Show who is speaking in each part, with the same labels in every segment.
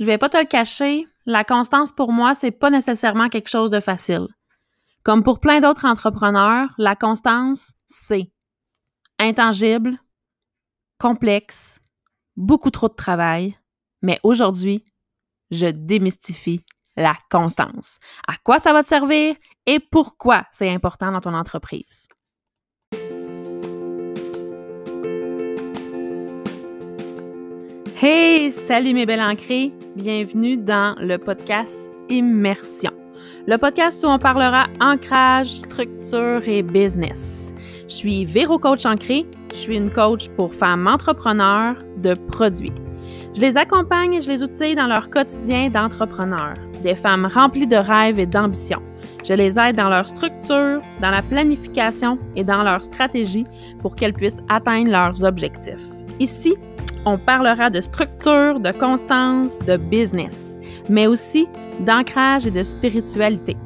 Speaker 1: je vais pas te le cacher, la constance pour moi, c'est pas nécessairement quelque chose de facile. Comme pour plein d'autres entrepreneurs, la constance, c'est intangible, complexe, beaucoup trop de travail, mais aujourd'hui, je démystifie la constance. À quoi ça va te servir et pourquoi c'est important dans ton entreprise? Hey, salut mes belles ancrées, bienvenue dans le podcast Immersion. Le podcast où on parlera ancrage, structure et business. Je suis Véro Coach Ancré, je suis une coach pour femmes entrepreneurs de produits. Je les accompagne et je les outille dans leur quotidien d'entrepreneur, des femmes remplies de rêves et d'ambitions. Je les aide dans leur structure, dans la planification et dans leur stratégie pour qu'elles puissent atteindre leurs objectifs. Ici, on parlera de structure, de constance, de business, mais aussi d'ancrage et de spiritualité.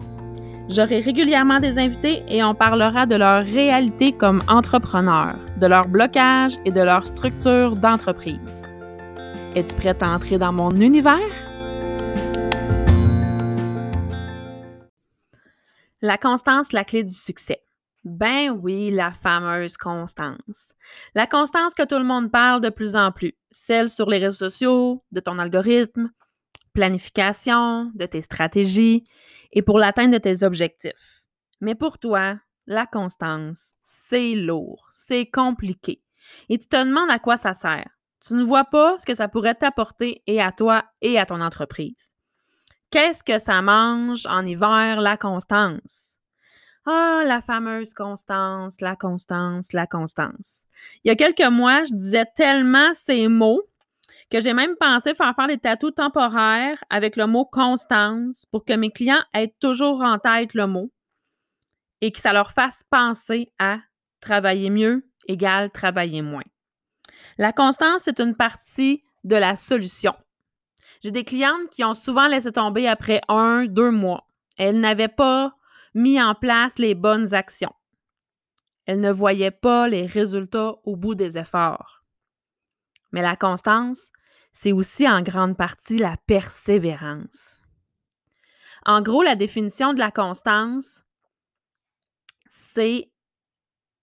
Speaker 1: J'aurai régulièrement des invités et on parlera de leur réalité comme entrepreneurs, de leur blocage et de leur structure d'entreprise. Es-tu prête à entrer dans mon univers? La constance, la clé du succès. Ben oui, la fameuse constance. La constance que tout le monde parle de plus en plus, celle sur les réseaux sociaux, de ton algorithme, planification, de tes stratégies et pour l'atteinte de tes objectifs. Mais pour toi, la constance, c'est lourd, c'est compliqué. Et tu te demandes à quoi ça sert. Tu ne vois pas ce que ça pourrait t'apporter et à toi et à ton entreprise. Qu'est-ce que ça mange en hiver, la constance? Ah, la fameuse constance, la constance, la constance. Il y a quelques mois, je disais tellement ces mots que j'ai même pensé faire faire des tatous temporaires avec le mot constance pour que mes clients aient toujours en tête le mot et que ça leur fasse penser à travailler mieux égale travailler moins. La constance, c'est une partie de la solution. J'ai des clientes qui ont souvent laissé tomber après un, deux mois. Elles n'avaient pas mis en place les bonnes actions. Elle ne voyait pas les résultats au bout des efforts. Mais la constance, c'est aussi en grande partie la persévérance. En gros, la définition de la constance, c'est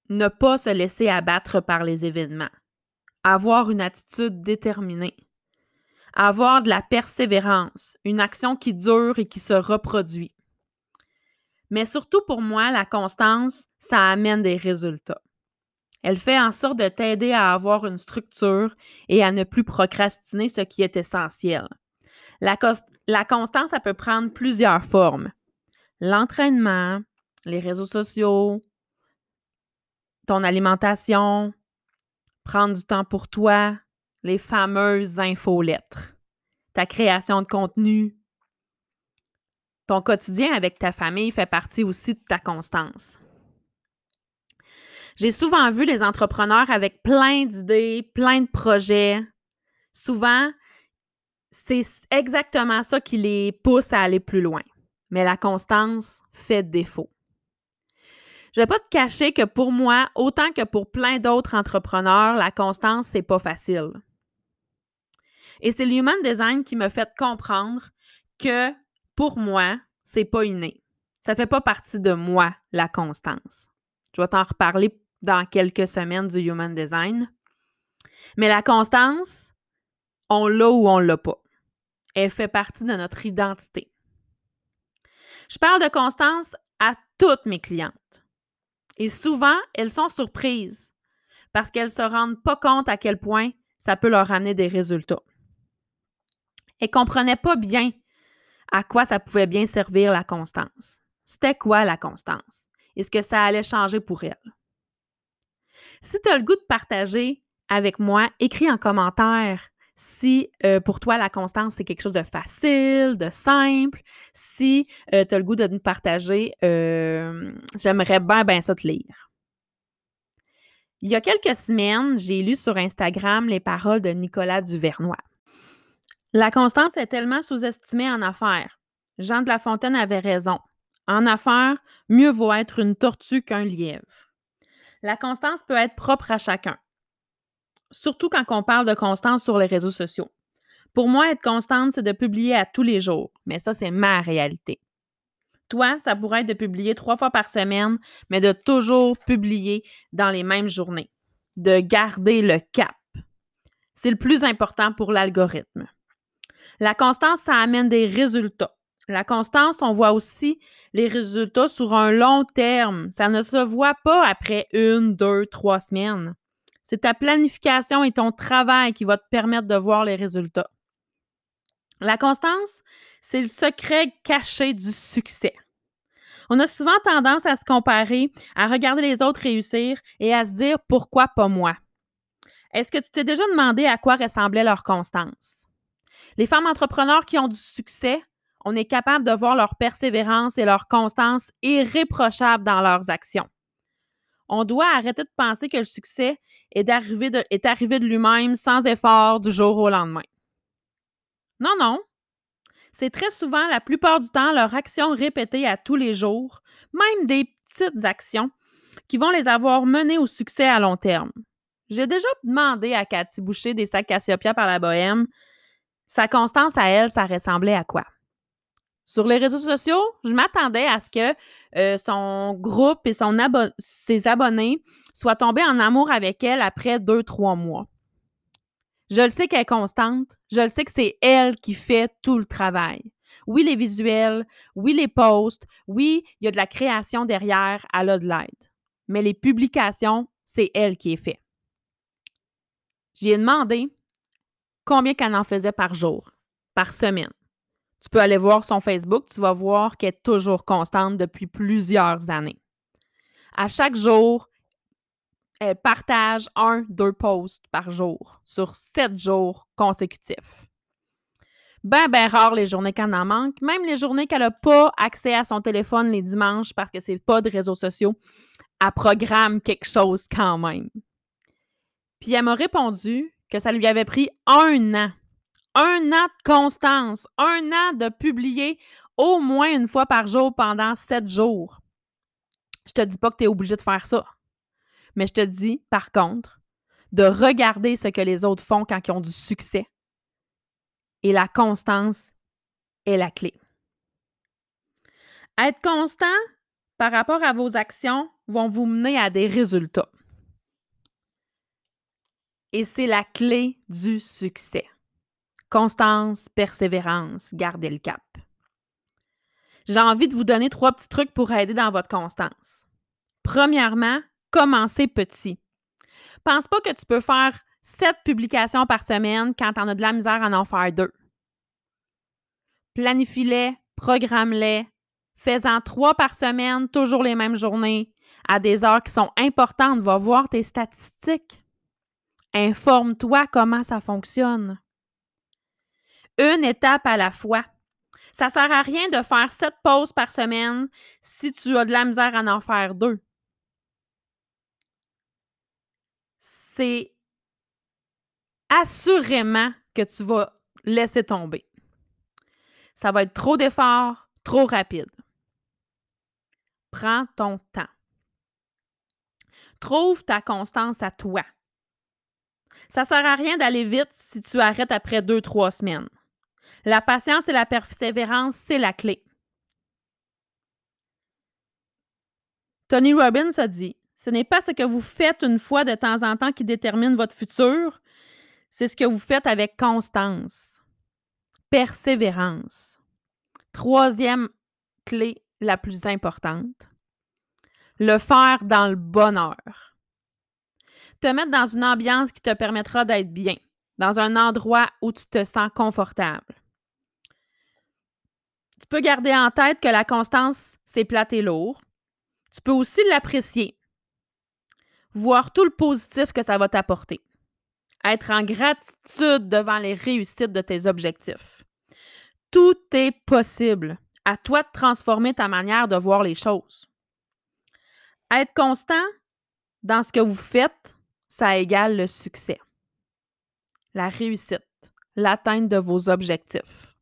Speaker 1: ne pas se laisser abattre par les événements, avoir une attitude déterminée, avoir de la persévérance, une action qui dure et qui se reproduit. Mais surtout pour moi, la constance, ça amène des résultats. Elle fait en sorte de t'aider à avoir une structure et à ne plus procrastiner ce qui est essentiel. La, constance, ça peut prendre plusieurs formes. L'entraînement, les réseaux sociaux, ton alimentation, prendre du temps pour toi, les fameuses infolettres, ta création de contenu, quotidien avec ta famille fait partie aussi de ta constance. J'ai souvent vu les entrepreneurs avec plein d'idées, plein de projets. Souvent, c'est exactement ça qui les pousse à aller plus loin. Mais la constance fait défaut. Je ne vais pas te cacher que pour moi, autant que pour plein d'autres entrepreneurs, la constance, c'est pas facile. Et c'est l'human design qui me fait comprendre que pour moi, c'est pas inné. Ça fait pas partie de moi, la constance. Je vais t'en reparler dans quelques semaines du Human Design. Mais la constance, on l'a ou on l'a pas. Elle fait partie de notre identité. Je parle de constance à toutes mes clientes. Et souvent, elles sont surprises parce qu'elles ne se rendent pas compte à quel point ça peut leur amener des résultats. Elles ne comprenaient pas bien à quoi ça pouvait bien servir la constance. C'était quoi la constance? Est-ce que ça allait changer pour elle? Si tu as le goût de partager avec moi, écris en commentaire si euh, pour toi la constance c'est quelque chose de facile, de simple, si euh, tu as le goût de nous partager, euh, j'aimerais bien, bien ça te lire. Il y a quelques semaines, j'ai lu sur Instagram les paroles de Nicolas Duvernois. La constance est tellement sous-estimée en affaires. Jean de La Fontaine avait raison. En affaires, mieux vaut être une tortue qu'un lièvre. La constance peut être propre à chacun, surtout quand on parle de constance sur les réseaux sociaux. Pour moi, être constante, c'est de publier à tous les jours, mais ça, c'est ma réalité. Toi, ça pourrait être de publier trois fois par semaine, mais de toujours publier dans les mêmes journées, de garder le cap. C'est le plus important pour l'algorithme. La constance, ça amène des résultats. La constance, on voit aussi les résultats sur un long terme. Ça ne se voit pas après une, deux, trois semaines. C'est ta planification et ton travail qui va te permettre de voir les résultats. La constance, c'est le secret caché du succès. On a souvent tendance à se comparer, à regarder les autres réussir et à se dire pourquoi pas moi? Est-ce que tu t'es déjà demandé à quoi ressemblait leur constance? Les femmes entrepreneurs qui ont du succès, on est capable de voir leur persévérance et leur constance irréprochables dans leurs actions. On doit arrêter de penser que le succès est, arrivé de lui-même sans effort du jour au lendemain. Non, non. C'est très souvent, la plupart du temps, leur action répétée à tous les jours, même des petites actions, qui vont les avoir menées au succès à long terme. J'ai déjà demandé à Cathy Boucher des sacs Cassiopeia par la Bohème, sa constance à elle, ça ressemblait à quoi? Sur les réseaux sociaux, je m'attendais à ce que euh, son groupe et ses abonnés soient tombés en amour avec elle après deux, trois mois. Je le sais qu'elle est constante. Je le sais que c'est elle qui fait tout le travail. Oui, les visuels, oui, les posts, oui, il y a de la création derrière, elle a de l'aide. Mais les publications, c'est elle qui est fait. J'y ai demandé combien qu'elle en faisait par jour, par semaine. Tu peux aller voir son Facebook, tu vas voir qu'elle est toujours constante depuis plusieurs années. À chaque jour, elle partage un, deux posts par jour sur sept jours consécutifs. Ben, ben rare les journées qu'elle en manque, même les journées qu'elle n'a pas accès à son téléphone les dimanches parce que c'est pas de réseaux sociaux, elle programme quelque chose quand même. Puis elle m'a répondu que ça lui avait pris un an, un an de constance, un an de publier au moins une fois par jour pendant sept jours. Je te dis pas que tu es obligé de faire ça. Mais je te dis, par contre, de regarder ce que les autres font quand ils ont du succès. Et la constance est la clé. Être constant par rapport à vos actions vont vous mener à des résultats. Et c'est la clé du succès. Constance, persévérance, gardez le cap. J'ai envie de vous donner trois petits trucs pour aider dans votre constance. Premièrement, commencer petit. Pense pas que tu peux faire sept publications par semaine quand tu en as de la misère à en faire deux. Planifie-les, programme-les, fais-en trois par semaine, toujours les mêmes journées, à des heures qui sont importantes. Va voir tes statistiques. Informe-toi comment ça fonctionne. Une étape à la fois. Ça ne sert à rien de faire sept pauses par semaine si tu as de la misère à en faire deux. c'est assurément que tu vas laisser tomber. Ça va être trop d'efforts, trop rapide. Prends ton temps. Trouve ta constance à toi. Ça sert à rien d'aller vite si tu arrêtes après deux, trois semaines. La patience et la persévérance, c'est la clé. Tony Robbins a dit ce n'est pas ce que vous faites une fois de temps en temps qui détermine votre futur, c'est ce que vous faites avec constance, persévérance. Troisième clé la plus importante, le faire dans le bonheur. Te mettre dans une ambiance qui te permettra d'être bien, dans un endroit où tu te sens confortable. Tu peux garder en tête que la constance, c'est plate et lourd. Tu peux aussi l'apprécier voir tout le positif que ça va t'apporter. Être en gratitude devant les réussites de tes objectifs. Tout est possible. À toi de transformer ta manière de voir les choses. Être constant dans ce que vous faites, ça égale le succès, la réussite, l'atteinte de vos objectifs.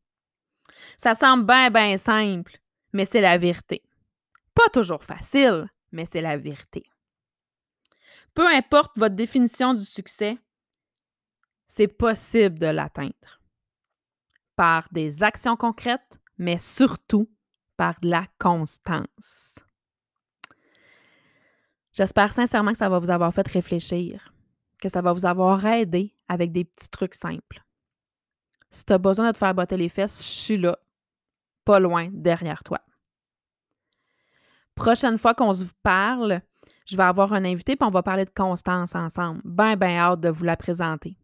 Speaker 1: Ça semble bien, bien simple, mais c'est la vérité. Pas toujours facile, mais c'est la vérité. Peu importe votre définition du succès, c'est possible de l'atteindre. par des actions concrètes, mais surtout par de la constance. J'espère sincèrement que ça va vous avoir fait réfléchir, que ça va vous avoir aidé avec des petits trucs simples. Si tu as besoin de te faire botter les fesses, je suis là, pas loin, derrière toi. Prochaine fois qu'on se parle, je vais avoir un invité puis on va parler de constance ensemble. Ben, ben hâte de vous la présenter.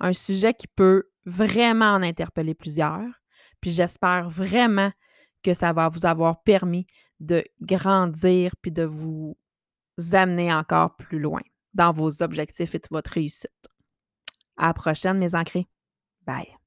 Speaker 1: Un sujet qui peut vraiment en interpeller plusieurs. Puis j'espère vraiment que ça va vous avoir permis de grandir puis de vous amener encore plus loin dans vos objectifs et votre réussite. À la prochaine, mes ancrés. Bye.